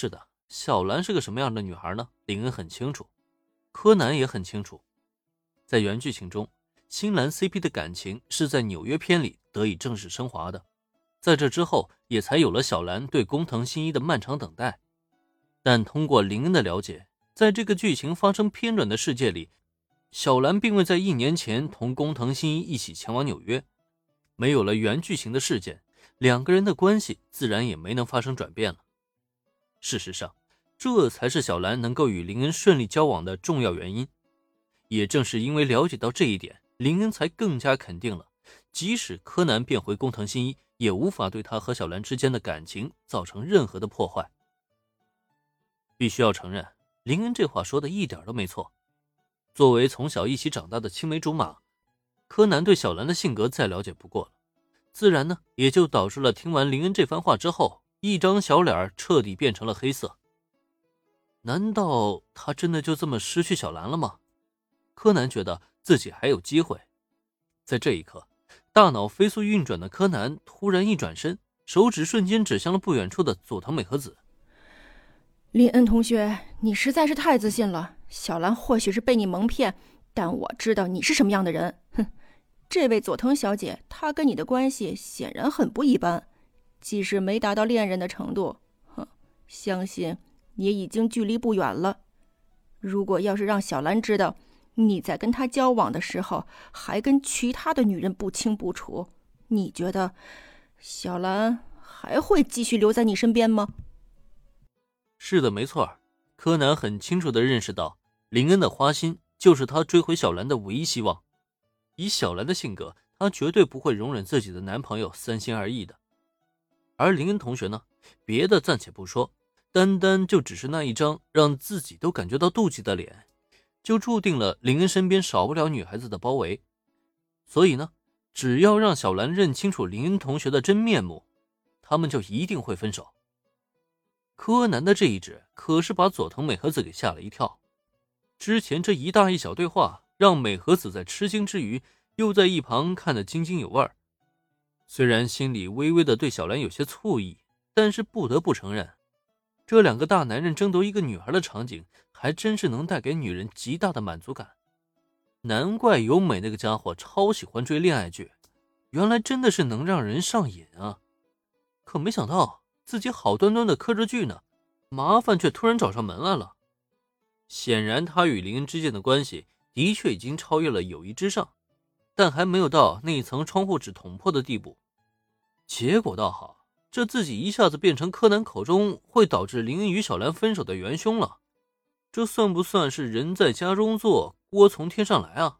是的，小兰是个什么样的女孩呢？林恩很清楚，柯南也很清楚。在原剧情中，新兰 CP 的感情是在纽约篇里得以正式升华的，在这之后也才有了小兰对工藤新一的漫长等待。但通过林恩的了解，在这个剧情发生偏转的世界里，小兰并未在一年前同工藤新一一起前往纽约，没有了原剧情的事件，两个人的关系自然也没能发生转变了。事实上，这才是小兰能够与林恩顺利交往的重要原因。也正是因为了解到这一点，林恩才更加肯定了，即使柯南变回工藤新一，也无法对他和小兰之间的感情造成任何的破坏。必须要承认，林恩这话说的一点都没错。作为从小一起长大的青梅竹马，柯南对小兰的性格再了解不过了，自然呢，也就导致了听完林恩这番话之后，一张小脸彻底变成了黑色。难道他真的就这么失去小兰了吗？柯南觉得自己还有机会。在这一刻，大脑飞速运转的柯南突然一转身，手指瞬间指向了不远处的佐藤美和子。林恩同学，你实在是太自信了。小兰或许是被你蒙骗，但我知道你是什么样的人。哼，这位佐藤小姐，她跟你的关系显然很不一般，即使没达到恋人的程度，哼，相信也已经距离不远了。如果要是让小兰知道你在跟她交往的时候还跟其他的女人不清不楚，你觉得小兰还会继续留在你身边吗？是的，没错。柯南很清楚的认识到，林恩的花心就是他追回小兰的唯一希望。以小兰的性格，她绝对不会容忍自己的男朋友三心二意的。而林恩同学呢，别的暂且不说，单单就只是那一张让自己都感觉到妒忌的脸，就注定了林恩身边少不了女孩子的包围。所以呢，只要让小兰认清楚林恩同学的真面目，他们就一定会分手。柯南的这一指可是把佐藤美和子给吓了一跳。之前这一大一小对话，让美和子在吃惊之余，又在一旁看得津津有味儿。虽然心里微微的对小兰有些醋意，但是不得不承认，这两个大男人争夺一个女孩的场景，还真是能带给女人极大的满足感。难怪由美那个家伙超喜欢追恋爱剧，原来真的是能让人上瘾啊！可没想到。自己好端端的磕着剧呢，麻烦却突然找上门来了。显然，他与林恩之间的关系的确已经超越了友谊之上，但还没有到那一层窗户纸捅破的地步。结果倒好，这自己一下子变成柯南口中会导致林恩与小兰分手的元凶了。这算不算是人在家中坐，锅从天上来啊？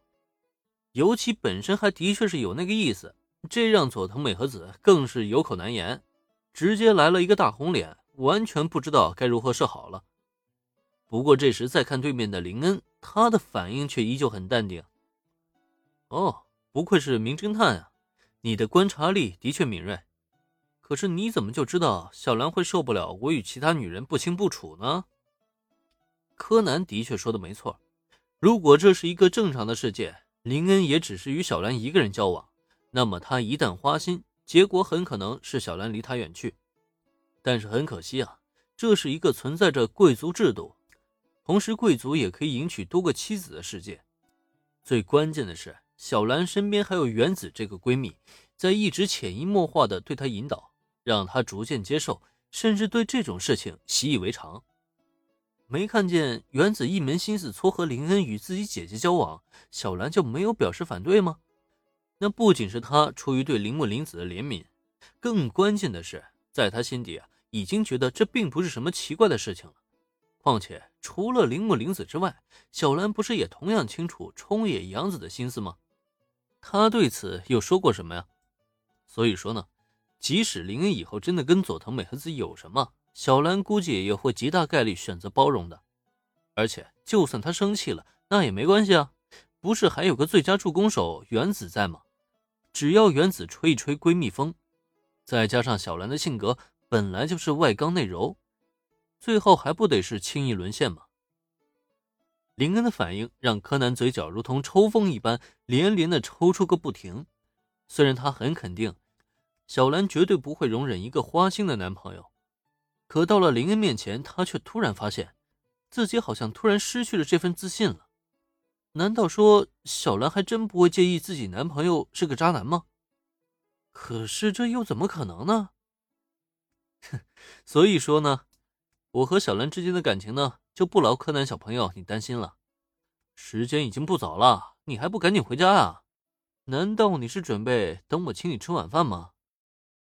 尤其本身还的确是有那个意思，这让佐藤美和子更是有口难言。直接来了一个大红脸，完全不知道该如何是好了。不过这时再看对面的林恩，他的反应却依旧很淡定。哦，不愧是名侦探啊，你的观察力的确敏锐。可是你怎么就知道小兰会受不了我与其他女人不清不楚呢？柯南的确说的没错，如果这是一个正常的世界，林恩也只是与小兰一个人交往，那么他一旦花心。结果很可能是小兰离他远去，但是很可惜啊，这是一个存在着贵族制度，同时贵族也可以迎娶多个妻子的世界。最关键的是，小兰身边还有原子这个闺蜜，在一直潜移默化的对她引导，让她逐渐接受，甚至对这种事情习以为常。没看见原子一门心思撮合林恩与自己姐姐交往，小兰就没有表示反对吗？那不仅是他出于对铃木玲子的怜悯，更关键的是，在他心底啊，已经觉得这并不是什么奇怪的事情了。况且，除了铃木玲子之外，小兰不是也同样清楚冲野洋子的心思吗？他对此又说过什么呀？所以说呢，即使林恩以后真的跟佐藤美和子有什么，小兰估计也会极大概率选择包容的。而且，就算他生气了，那也没关系啊，不是还有个最佳助攻手原子在吗？只要原子吹一吹闺蜜风，再加上小兰的性格本来就是外刚内柔，最后还不得是轻易沦陷吗？林恩的反应让柯南嘴角如同抽风一般连连的抽搐个不停。虽然他很肯定，小兰绝对不会容忍一个花心的男朋友，可到了林恩面前，他却突然发现，自己好像突然失去了这份自信了。难道说小兰还真不会介意自己男朋友是个渣男吗？可是这又怎么可能呢？哼，所以说呢，我和小兰之间的感情呢，就不劳柯南小朋友你担心了。时间已经不早了，你还不赶紧回家啊？难道你是准备等我请你吃晚饭吗？